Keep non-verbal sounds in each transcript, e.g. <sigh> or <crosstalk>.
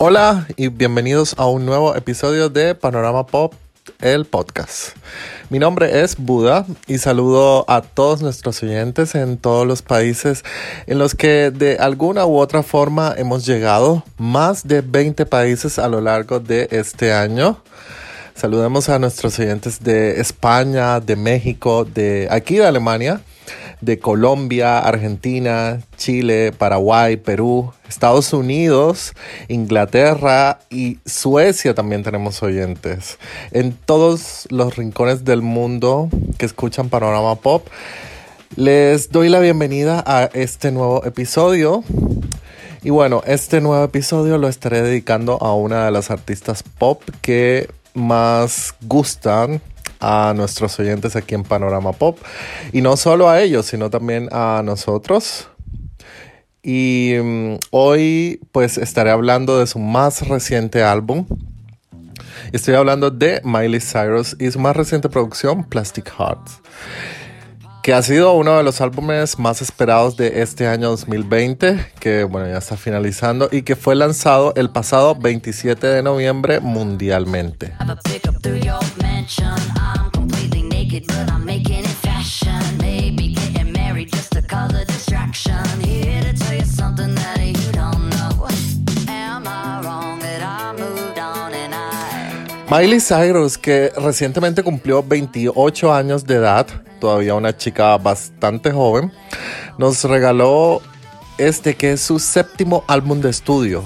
Hola y bienvenidos a un nuevo episodio de Panorama Pop, el podcast. Mi nombre es Buda y saludo a todos nuestros oyentes en todos los países en los que de alguna u otra forma hemos llegado, más de 20 países a lo largo de este año. Saludemos a nuestros oyentes de España, de México, de aquí de Alemania de Colombia, Argentina, Chile, Paraguay, Perú, Estados Unidos, Inglaterra y Suecia también tenemos oyentes. En todos los rincones del mundo que escuchan Panorama Pop, les doy la bienvenida a este nuevo episodio. Y bueno, este nuevo episodio lo estaré dedicando a una de las artistas pop que más gustan a nuestros oyentes aquí en Panorama Pop. Y no solo a ellos, sino también a nosotros. Y mm, hoy pues estaré hablando de su más reciente álbum. Estoy hablando de Miley Cyrus y su más reciente producción, Plastic Hearts que ha sido uno de los álbumes más esperados de este año 2020, que bueno, ya está finalizando y que fue lanzado el pasado 27 de noviembre mundialmente. Miley Cyrus, que recientemente cumplió 28 años de edad, todavía una chica bastante joven, nos regaló este que es su séptimo álbum de estudio,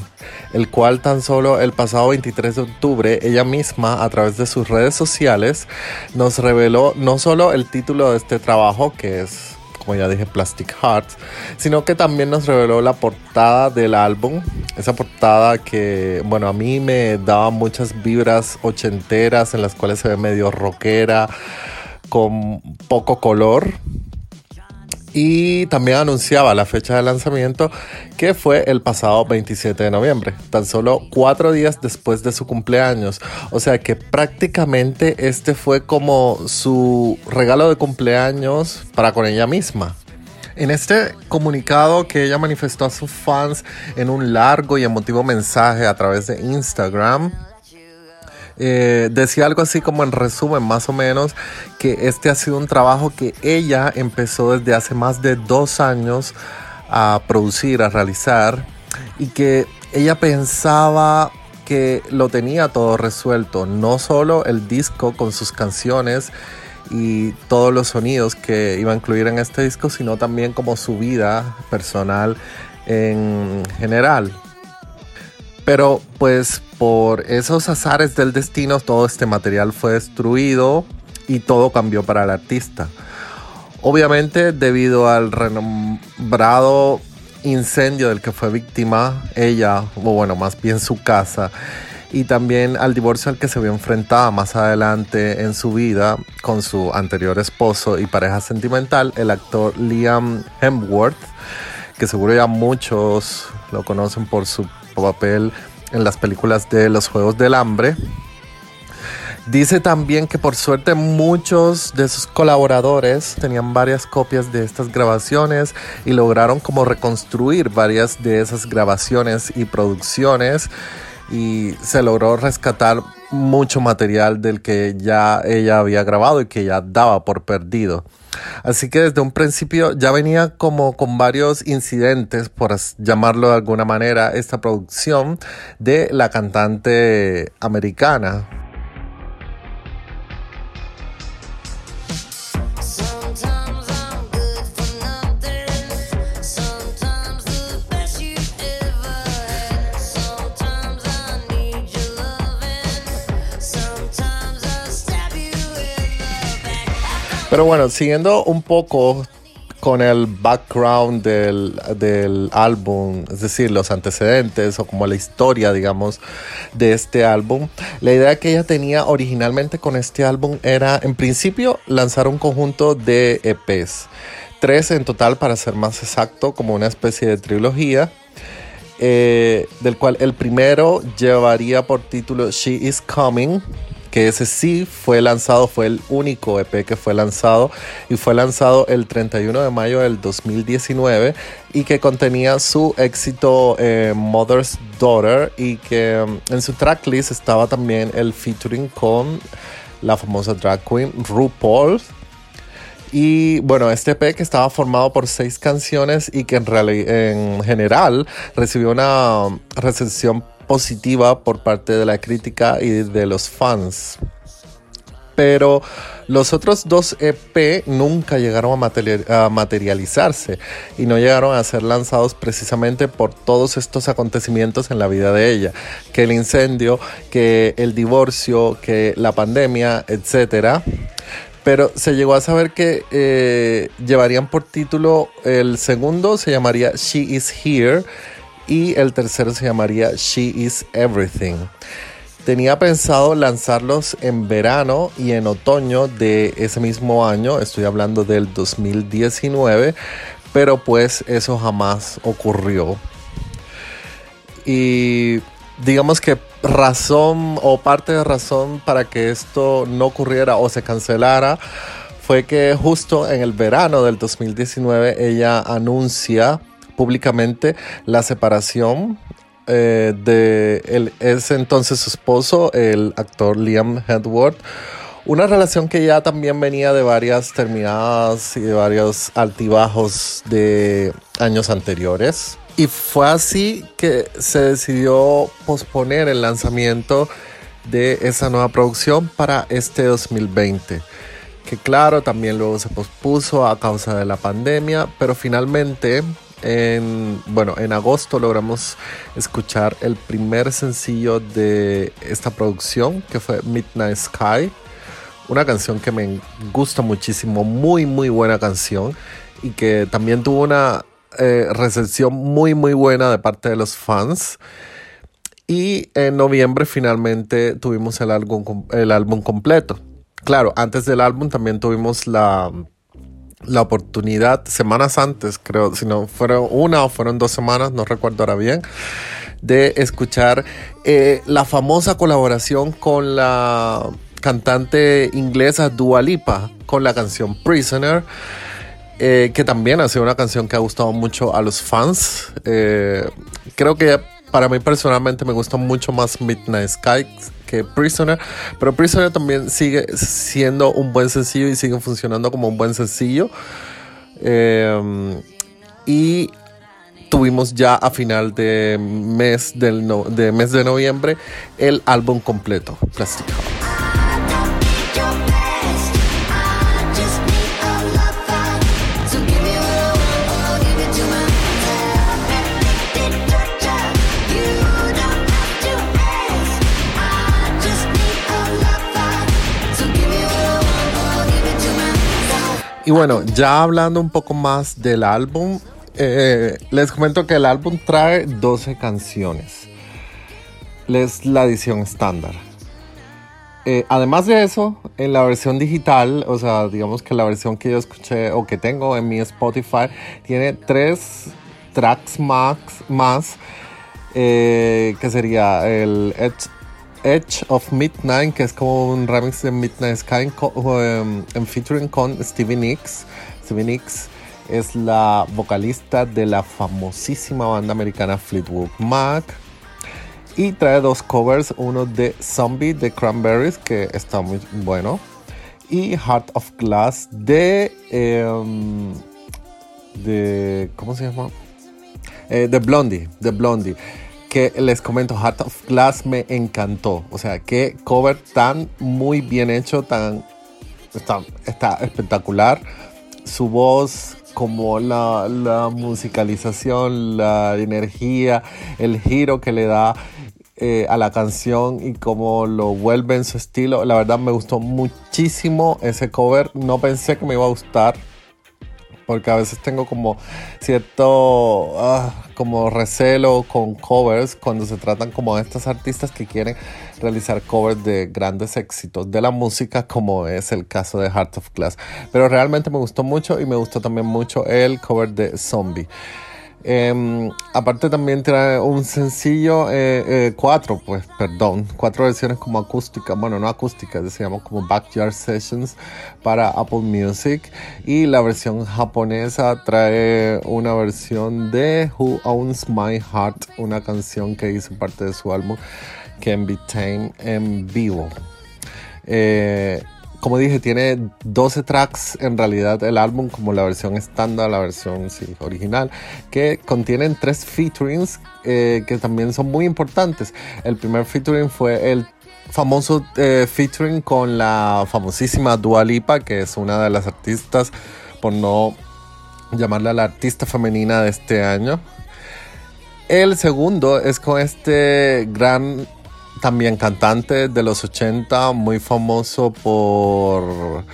el cual tan solo el pasado 23 de octubre ella misma a través de sus redes sociales nos reveló no solo el título de este trabajo, que es como ya dije, Plastic Hearts, sino que también nos reveló la portada del álbum. Esa portada que, bueno, a mí me daba muchas vibras ochenteras en las cuales se ve medio rockera, con poco color. Y también anunciaba la fecha de lanzamiento que fue el pasado 27 de noviembre, tan solo cuatro días después de su cumpleaños. O sea que prácticamente este fue como su regalo de cumpleaños para con ella misma. En este comunicado que ella manifestó a sus fans en un largo y emotivo mensaje a través de Instagram, eh, decía algo así como en resumen más o menos que este ha sido un trabajo que ella empezó desde hace más de dos años a producir, a realizar y que ella pensaba que lo tenía todo resuelto, no solo el disco con sus canciones y todos los sonidos que iba a incluir en este disco, sino también como su vida personal en general. Pero pues por esos azares del destino todo este material fue destruido y todo cambió para el artista. Obviamente debido al renombrado incendio del que fue víctima ella, o bueno, más bien su casa, y también al divorcio al que se vio enfrentada más adelante en su vida con su anterior esposo y pareja sentimental, el actor Liam Hemsworth, que seguro ya muchos lo conocen por su papel en las películas de los Juegos del Hambre. Dice también que por suerte muchos de sus colaboradores tenían varias copias de estas grabaciones y lograron como reconstruir varias de esas grabaciones y producciones y se logró rescatar mucho material del que ya ella había grabado y que ya daba por perdido. Así que desde un principio ya venía como con varios incidentes, por llamarlo de alguna manera, esta producción de la cantante americana. Pero bueno, siguiendo un poco con el background del, álbum, es decir, los antecedentes o como la historia, digamos, de este álbum. La idea que ella tenía originalmente con este álbum era, en principio, lanzar un conjunto de EPs. Tres en total, para ser más exacto, como una especie de trilogía. Eh, del cual el primero llevaría por título She Is Coming, que ese sí fue lanzado, fue el único EP que fue lanzado y fue lanzado el 31 de mayo del 2019 y que contenía su éxito eh, Mother's Daughter y que mm, en su tracklist estaba también el featuring con la famosa drag queen RuPaul. Y bueno, este EP que estaba formado por seis canciones y que en, en general recibió una recepción positiva por parte de la crítica y de los fans. Pero los otros dos EP nunca llegaron a, materializarse y no llegaron a ser lanzados precisamente por todos estos acontecimientos en la vida de ella, que el incendio, que el divorcio, que la pandemia, etcétera pero se llegó a saber que eh, llevarían por título el segundo se llamaría She is Here y el tercero se llamaría She is Everything. Tenía pensado lanzarlos en verano y en otoño de ese mismo año, estoy hablando del 2019, pero pues eso jamás ocurrió. Y digamos que razón o parte de razón para que esto no ocurriera o se cancelara fue que justo en el verano del 2019 ella anuncia públicamente la separación eh, de ese entonces su esposo, el actor Liam Hedworth. Una relación que ya también venía de varias terminadas y de varios altibajos de años anteriores. Y fue así que se decidió posponer el lanzamiento de esa nueva producción para este 2020. Que claro, también luego se pospuso a causa de la pandemia, pero finalmente en, bueno, en agosto logramos escuchar el primer sencillo de esta producción, que fue Midnight Sky. Una canción que me gusta muchísimo, muy, muy buena canción. Y que también tuvo una eh, recepción muy muy buena de parte de los fans. Y en noviembre finalmente tuvimos el álbum, el álbum completo. Claro, antes del álbum también tuvimos la, la oportunidad, semanas antes, creo, si no fueron una o fueron dos semanas, no recuerdo ahora bien, de escuchar eh, la famosa colaboración con la cantante inglesa Dua Lipa con la canción Prisoner. Eh, que también ha sido una canción que ha gustado mucho a los fans. Eh, creo que para mí personalmente me gusta mucho más Midnight Sky que Prisoner, pero Prisoner también sigue siendo un buen sencillo y sigue funcionando como un buen sencillo. Eh, y tuvimos ya a final de mes, del de mes de noviembre el álbum completo, Plastic Y bueno, ya hablando un poco más del álbum, eh, les comento que el álbum trae 12 canciones. Es la edición estándar. Eh, además de eso, en la versión digital, o sea, digamos que la versión que yo escuché o que tengo en mi Spotify, tiene tres tracks más, más eh, que sería el Edge of Midnight, que es como un remix de Midnight Sky um, en featuring con Stevie Nicks. Stevie Nicks es la vocalista de la famosísima banda americana Fleetwood Mac. Y trae dos covers, uno de Zombie de Cranberries, que está muy bueno, y Heart of Glass de... Em, de ¿Cómo se llama? Eh, Blondie, de Blondie que les comento, Heart of Glass me encantó. O sea, qué cover tan muy bien hecho, tan está, espectacular. Su voz, como la, musicalización, la energía, el giro que le da eh, a la canción y cómo lo vuelve en su estilo. La verdad me gustó muchísimo ese cover. No pensé que me iba a gustar porque a veces tengo como cierto ah, como recelo con covers cuando se tratan como de estas artistas que quieren realizar covers de grandes éxitos de la música como es el caso de Heart of Glass. Pero realmente me gustó mucho y me gustó también mucho el cover de Zombie Em, aparte también trae un sencillo, eh, eh, cuatro, pues, perdón, cuatro versiones como acústica, bueno, no acústica, decíamos como Backyard Sessions para Apple Music. Y la versión japonesa trae una versión de Who Owns My Heart, una canción que hizo parte de su álbum Can Be Tame en vivo. Como dije, tiene 12 tracks en realidad el álbum, como la versión estándar, la versión original, que contienen tres featurings eh, que también son muy importantes. El primer featuring fue el famoso eh, featuring con la famosísima Dua Lipa, que es una de las artistas, por no llamarla la artista femenina de este año. El segundo es con este gran también cantante de los 80, muy famoso por...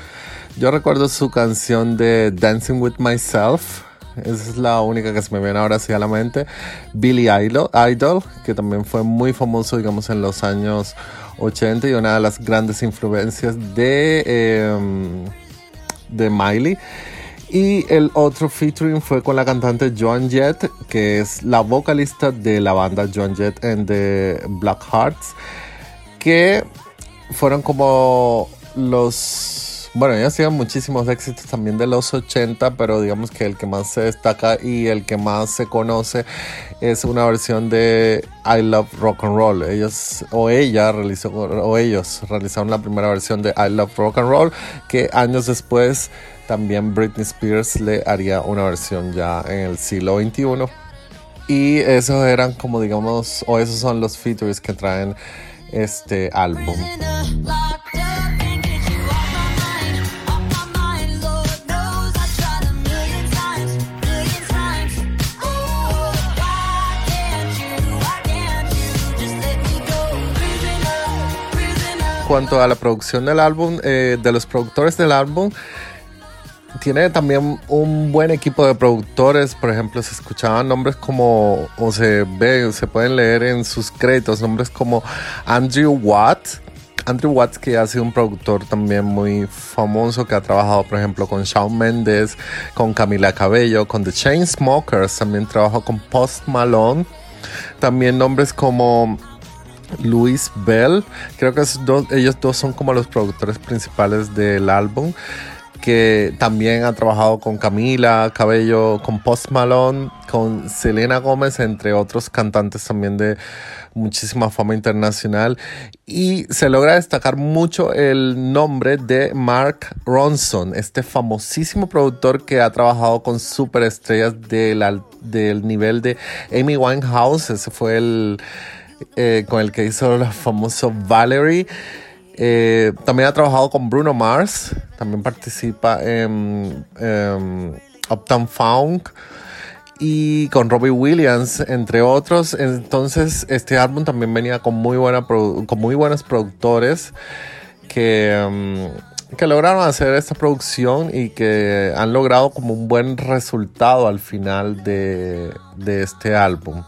Yo recuerdo su canción de Dancing with Myself. Esa es la única que se me viene ahora hacia la mente. Billy Idol, Idol, que también fue muy famoso, digamos, en los años 80 y una de las grandes influencias de, em, de Miley. Y el otro featuring fue con la cantante Joan Jett, que es la vocalista de la banda Joan Jett and the Black Hearts, que fueron como los... Bueno, ellos hacían muchísimos éxitos también de los 80, pero digamos que el que más se destaca y el que más se conoce es una versión de I Love Rock and Roll. Ellos o ella realizó o ellos realizaron la primera versión de I Love Rock and Roll que años después también Britney Spears le haría una versión ya en el siglo XXI. Y esos eran como digamos, o esos son los features que traen este álbum. cuanto a la producción del álbum, eh, de los productores del álbum, tiene también un buen equipo de productores. Por ejemplo, se escuchaban nombres como, o se ve, se pueden leer en sus créditos, nombres como Andrew Watt. Andrew Watt, que ha sido un productor también muy famoso, que ha trabajado, por ejemplo, con Shawn Mendes, con Camila Cabello, con The Chainsmokers, también trabajó con Post Malone. También nombres como Luis Bell, creo que ellos dos son como los productores principales del álbum que también ha trabajado con Camila Cabello, con Post Malone, con Selena Gómez, entre otros cantantes también de muchísima fama internacional. Y se logra destacar mucho el nombre de Mark Ronson, este famosísimo productor que ha trabajado con superestrellas del, del nivel de Amy Winehouse. Ese fue el eh, con el que hizo el famoso Valerie. Eh, también ha trabajado con Bruno Mars, también participa en, Uptown Funk y con Robbie Williams, entre otros. Entonces, este álbum también venía con muy, buena con muy buenos productores que, em, que lograron hacer esta producción y que han logrado como un buen resultado al final de, de este álbum.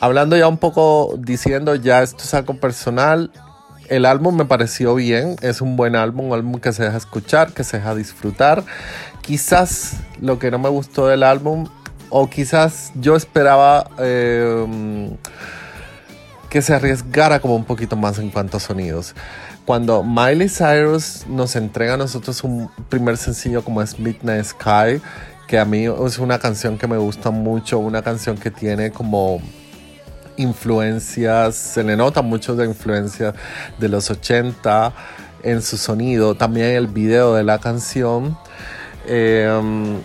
Hablando ya un poco, diciendo ya esto es algo personal, el álbum me pareció bien, es un buen álbum, un álbum que se deja escuchar, que se deja disfrutar. Quizás lo que no me gustó del álbum, o quizás yo esperaba em, que se arriesgara como un poquito más en cuanto a sonidos. Cuando Miley Cyrus nos entrega a nosotros un primer sencillo como es Midnight Sky, que a mí es una canción que me gusta mucho, una canción que tiene como influencias, se le nota mucho de influencia de los 80 en su sonido, también el video de la canción. Em,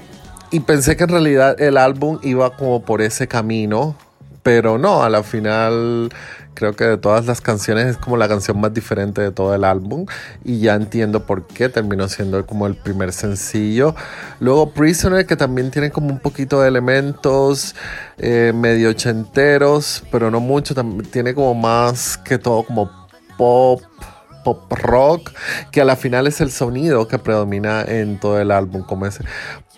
y pensé que en realidad el álbum iba como por ese camino, pero no, a la final creo que de todas las canciones es como la canción más diferente de todo el álbum y ya entiendo por qué terminó siendo como el primer sencillo. Luego Prisoner que también tiene como un poquito de elementos eh, medio ochenteros, pero no mucho, tiene como más que todo como pop pop rock, que a la final es el sonido que predomina en todo el álbum, como ese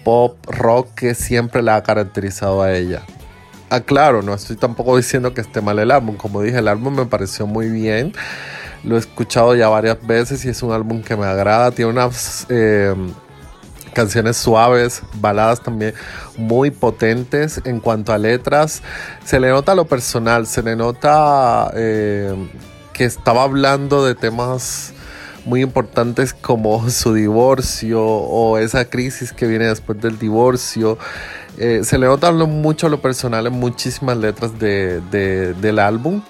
pop rock que siempre la ha caracterizado a ella aclaro, no estoy tampoco diciendo que esté mal el álbum. Como dije, el álbum me pareció muy bien. Lo he escuchado ya varias veces y es un álbum que me agrada. Tiene unas eh, canciones suaves, baladas también muy potentes en cuanto a letras. Se le nota lo personal, se le nota eh, que estaba hablando de temas muy importantes como su divorcio o esa crisis que viene después del divorcio. Eh, se le nota mucho lo personal en muchísimas letras del álbum.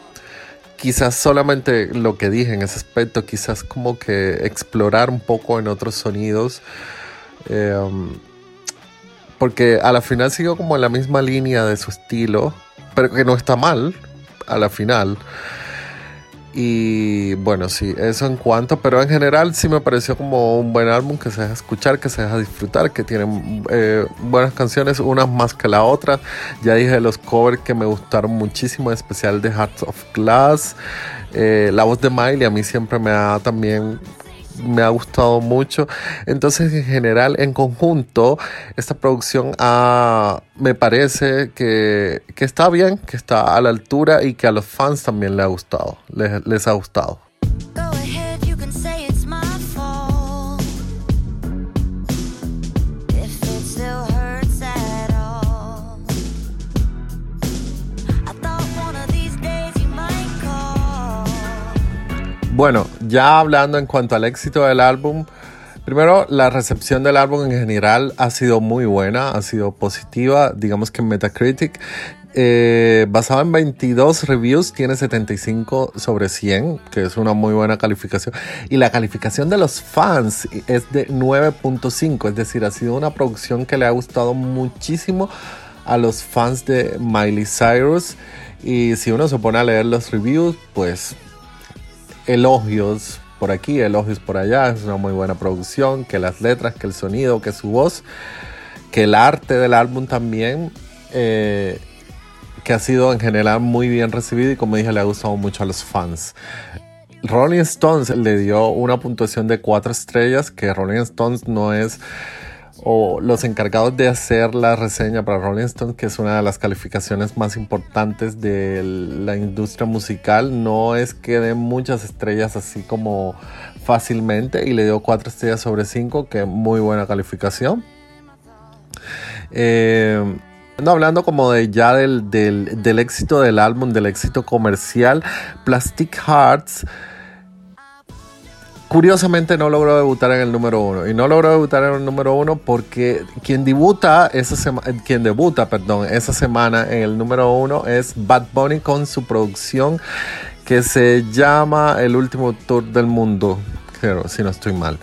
Quizás solamente lo que dije en ese aspecto, quizás como que explorar un poco en otros sonidos. Em, porque a la final siguió como en la misma línea de su estilo, pero que no está mal a la final. Y bueno, sí, eso en cuanto, pero en general sí me pareció como un buen álbum que se deja escuchar, que se deja disfrutar, que tiene eh, buenas canciones, unas más que la otra. Ya dije los covers que me gustaron muchísimo, especial de Hearts of Glass. Eh, la voz de Miley a mí siempre me ha también me ha gustado mucho. Entonces, en general, en conjunto, esta producción me parece que, está bien, que está a la altura y que a los fans también les ha gustado. les ha gustado. Bueno, ya hablando en cuanto al éxito del álbum, primero la recepción del álbum en general ha sido muy buena, ha sido positiva, digamos que en Metacritic. Eh, basado en 22 reviews, tiene 75 sobre 100, que es una muy buena calificación. Y la calificación de los fans es de 9.5, es decir, ha sido una producción que le ha gustado muchísimo a los fans de Miley Cyrus. Y si uno se pone a leer los reviews, pues elogios por aquí, elogios por allá. Es una muy buena producción, que las letras, que el sonido, que su voz, que el arte del álbum también, eh, que ha sido en general muy bien recibido y como dije le ha gustado mucho a los fans. Rolling Stones le dio una puntuación de 4 estrellas, que Rolling Stones no es o los encargados de hacer la reseña para Rolling Stone, que es una de las calificaciones más importantes de la industria musical, no es que den muchas estrellas así como fácilmente y le dio 4 estrellas sobre 5, que muy buena calificación. Eh, hablando como de ya del, del éxito del álbum, del éxito comercial, Plastic Hearts curiosamente no logró debutar en el número uno. Y no logró debutar en el número uno porque quien debuta esa semana, quien debuta, perdón, esa semana en el número uno es Bad Bunny con su producción que se llama El último tour del mundo, si no estoy mal.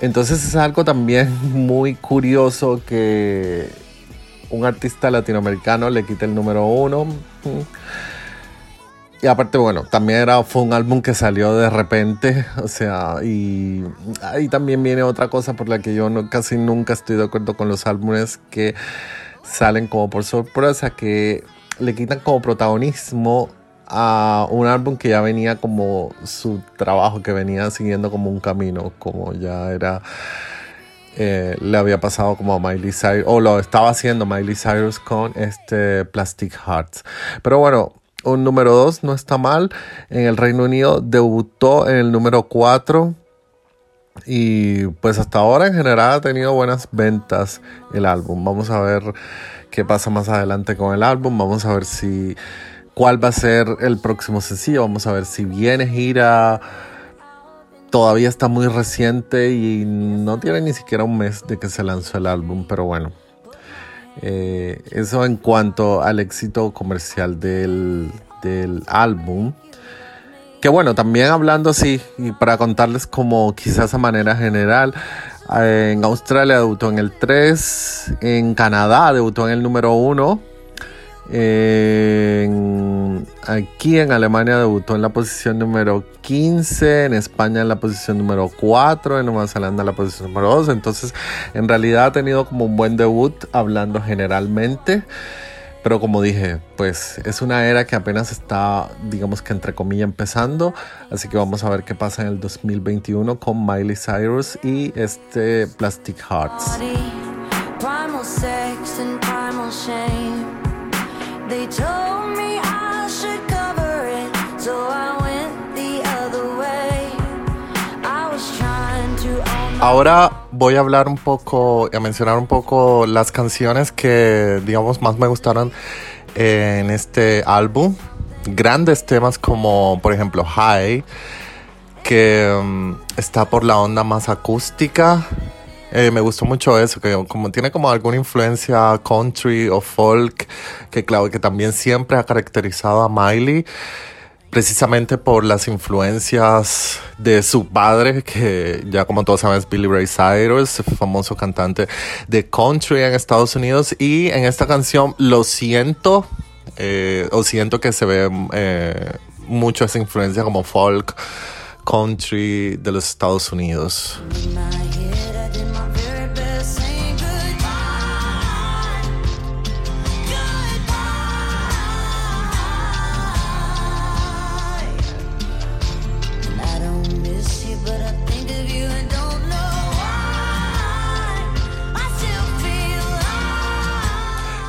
Entonces es algo también <laughs> muy curioso que un artista latinoamericano le quite el número uno. Y aparte, bueno, también era, fue un álbum que salió de repente, <laughs> o sea, y ahí también viene otra cosa por la que yo no, casi nunca estoy de acuerdo con los álbumes que salen como por sorpresa, que le quitan como protagonismo a un álbum que ya venía como su trabajo, que venía siguiendo como un camino, como ya era... Eh, le había pasado como a Miley Cyrus, o lo estaba haciendo Miley Cyrus con este Plastic Hearts. Pero bueno, un número 2 no está mal. En el Reino Unido debutó en el número 4. Y pues hasta ahora en general ha tenido buenas ventas el álbum. Vamos a ver qué pasa más adelante con el álbum. Vamos a ver si cuál va a ser el próximo sencillo. Vamos a ver si viene gira. Todavía está muy reciente y no tiene ni siquiera un mes de que se lanzó el álbum. Pero bueno, eh, eso en cuanto al éxito comercial del, álbum. Que bueno, también hablando así, y para contarles como quizás a manera general, eh, en Australia debutó en el 3, en Canadá debutó en el número 1 aquí en Alemania debutó en la posición número 15, en España en la posición número 4, en Nueva Zelanda en la posición número 2. Entonces, en realidad ha tenido como un buen debut hablando generalmente. Pero como dije, pues es una era que apenas está, digamos que entre comillas, empezando. Así que vamos a ver qué pasa en el 2021 con Miley Cyrus y este Plastic Hearts. Ahora voy a hablar un poco, a mencionar un poco las canciones que, digamos, más me gustaron en este álbum. Grandes temas como, por ejemplo, High, que um, está por la onda más acústica. Eh, me gustó mucho eso, que como tiene como alguna influencia country o folk, que claro, que también siempre ha caracterizado a Miley precisamente por las influencias de su padre, que ya como todos saben es Billy Ray Cyrus, famoso cantante de country en Estados Unidos. Y en esta canción lo siento, eh, o siento que se ve eh, mucho esa influencia como folk, country de los Estados Unidos.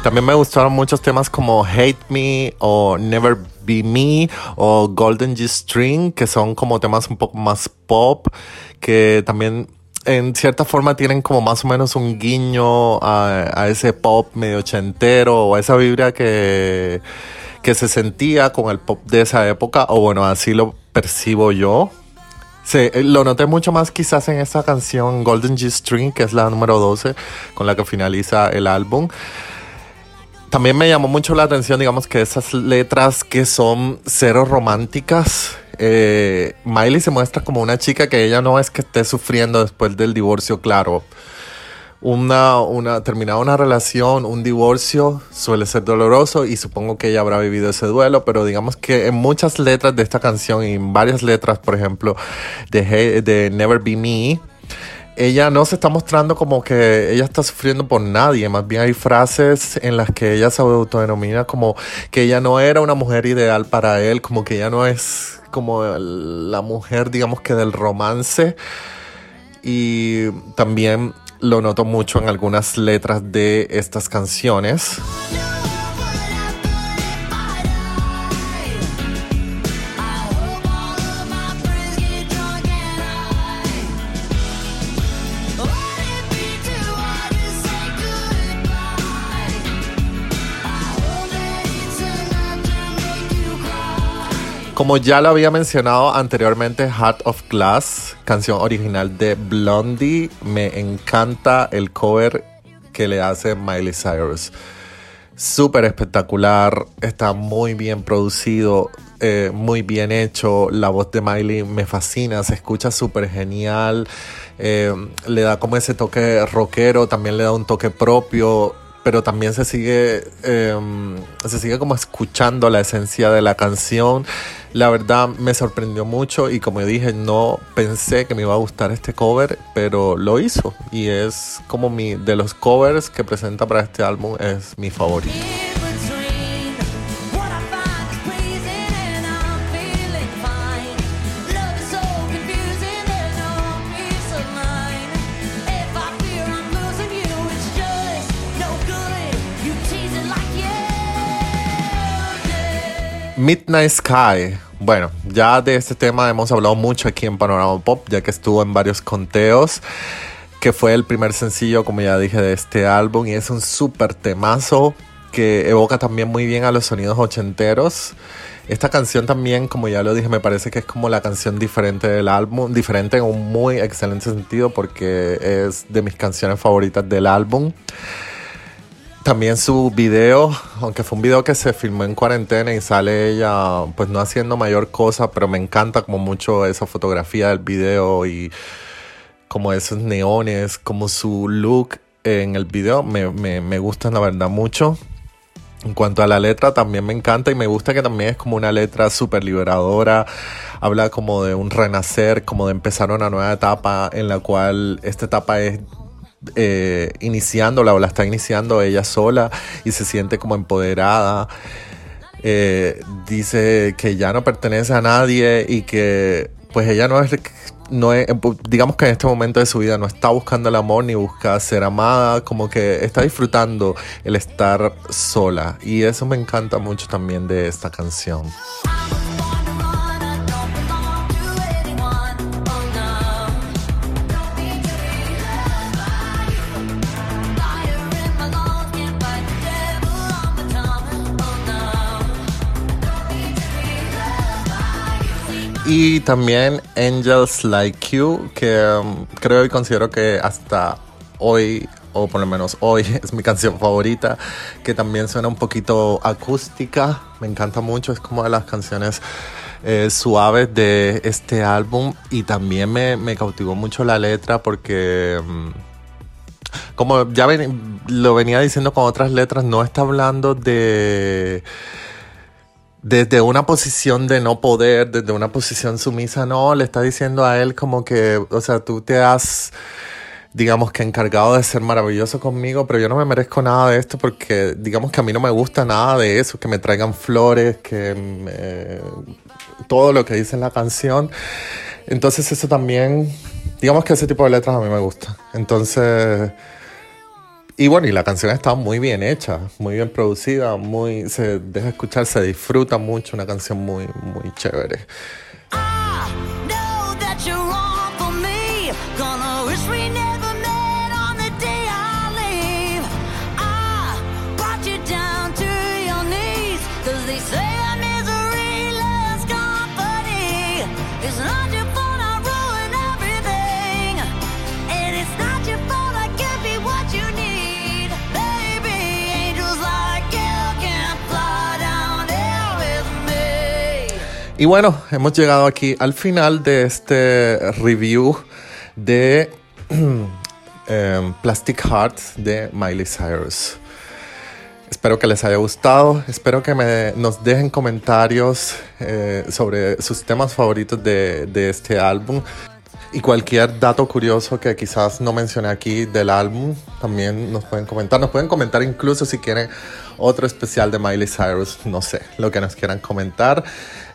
También me gustaron muchos temas como Hate Me o Never Be Me o Golden G String, que son como temas un poco más pop, que también en cierta forma tienen como más o menos un guiño a, ese pop medio ochentero o a esa vibra que, que se sentía con el pop de esa época, o bueno, así lo percibo yo. Sí, lo noté mucho más quizás en esa canción Golden G String, que es la número 12, con la que finaliza el álbum también me llamó mucho la atención, digamos, que esas letras que son cero románticas. Eh, Miley se muestra como una chica que ella no es que esté sufriendo después del divorcio, claro. Una, una, terminada una relación, un divorcio suele ser doloroso y supongo que ella habrá vivido ese duelo, pero digamos que en muchas letras de esta canción y en varias letras, por ejemplo, de, de Never Be Me, ella no se está mostrando como que ella está sufriendo por nadie, más bien hay frases en las que ella se autodenomina como que ella no era una mujer ideal para él, como que ella no es como la mujer, digamos que del romance. Y también lo noto mucho en algunas letras de estas canciones. Como ya lo había mencionado anteriormente, Heart of Glass, canción original de Blondie, me encanta el cover que le hace Miley Cyrus. Súper espectacular, está muy bien producido, eh, muy bien hecho. La voz de Miley me fascina, se escucha súper genial. Eh, le da como ese toque rockero, también le da un toque propio pero también se sigue, em, se sigue como escuchando la esencia de la canción. La verdad me sorprendió mucho y como dije, no pensé que me iba a gustar este cover, pero lo hizo y es como mi, de los covers que presenta para este álbum, es mi favorito. Midnight Sky. Bueno, ya de este tema hemos hablado mucho aquí en Panorama Pop, ya que estuvo en varios conteos, que fue el primer sencillo, como ya dije, de este álbum y es un súper temazo que evoca también muy bien a los sonidos ochenteros. Esta canción también, como ya lo dije, me parece que es como la canción diferente del álbum, diferente en un muy excelente sentido porque es de mis canciones favoritas del álbum. También su video, aunque fue un video que se filmó en cuarentena y sale ella pues no haciendo mayor cosa, pero me encanta como mucho esa fotografía del video y como esos neones, como su look en el video, me, me, me gustan la verdad mucho. En cuanto a la letra, también me encanta y me gusta que también es como una letra súper liberadora. Habla como de un renacer, como de empezar una nueva etapa en la cual esta etapa es eh, iniciándola o la está iniciando ella sola y se siente como empoderada. Eh, dice que ya no pertenece a nadie y que pues ella no es, no es, digamos que en este momento de su vida no está buscando el amor ni busca ser amada, como que está disfrutando el estar sola y eso me encanta mucho también de esta canción. Y también Angels Like You, que um, creo y considero que hasta hoy o por lo menos hoy <laughs> es mi canción favorita, que también suena un poquito acústica, me encanta mucho, es como de las canciones eh, suaves de este álbum. Y también me, cautivó mucho la letra porque... Um, como ya lo venía diciendo con otras letras, no está hablando de desde una posición de no poder, desde una posición sumisa, no, le está diciendo a él como que, o sea, tú te has, digamos que encargado de ser maravilloso conmigo, pero yo no me merezco nada de esto porque, digamos que a mí no me gusta nada de eso, que me traigan flores, que todo lo que dice en la canción. Entonces eso también, digamos que ese tipo de letras a mí me gusta. Entonces... Y bueno, y la canción está muy bien hecha, muy bien producida, muy se deja escuchar, se disfruta mucho, una canción muy, muy chévere. Y bueno, hemos llegado aquí al final de este review de <clears throat> em, Plastic Hearts de Miley Cyrus. Espero que les haya gustado. Espero que me, nos dejen comentarios eh, sobre sus temas favoritos de, de este álbum. Y cualquier dato curioso que quizás no mencioné aquí del álbum, también nos pueden comentar. Nos pueden comentar incluso si quieren otro especial de Miley Cyrus, no sé, lo que nos quieran comentar.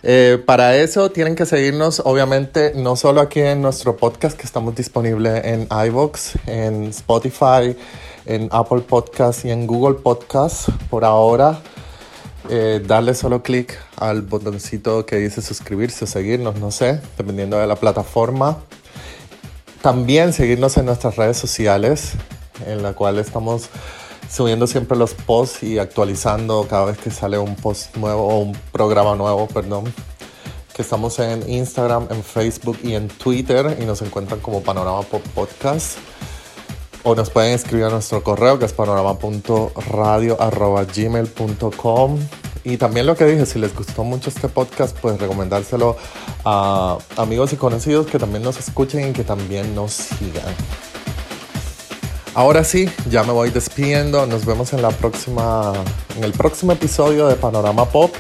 Eh, para eso tienen que seguirnos, obviamente, no solo aquí en nuestro podcast, que estamos disponibles en iVoox, en Spotify, en Apple Podcast y en Google Podcast por ahora. Eh, darle solo clic al botoncito que dice suscribirse o seguirnos, no sé, dependiendo de la plataforma. También seguirnos en nuestras redes sociales, en la cual estamos subiendo siempre los posts y actualizando cada vez que sale un post nuevo o un programa nuevo, perdón. Que estamos en Instagram, en Facebook y en Twitter y nos encuentran como Panorama Podcast. O nos pueden escribir a nuestro correo que es panorama.radio.gmail.com. Y también lo que dije, si les gustó mucho este podcast, pues recomendárselo a amigos y conocidos que también nos escuchen y que también nos sigan. Ahora sí, ya me voy despidiendo. Nos vemos en la próxima, en el próximo episodio de Panorama Pop.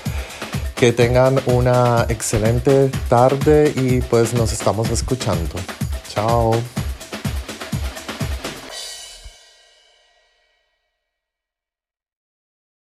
Que tengan una excelente tarde y pues nos estamos escuchando. Chao.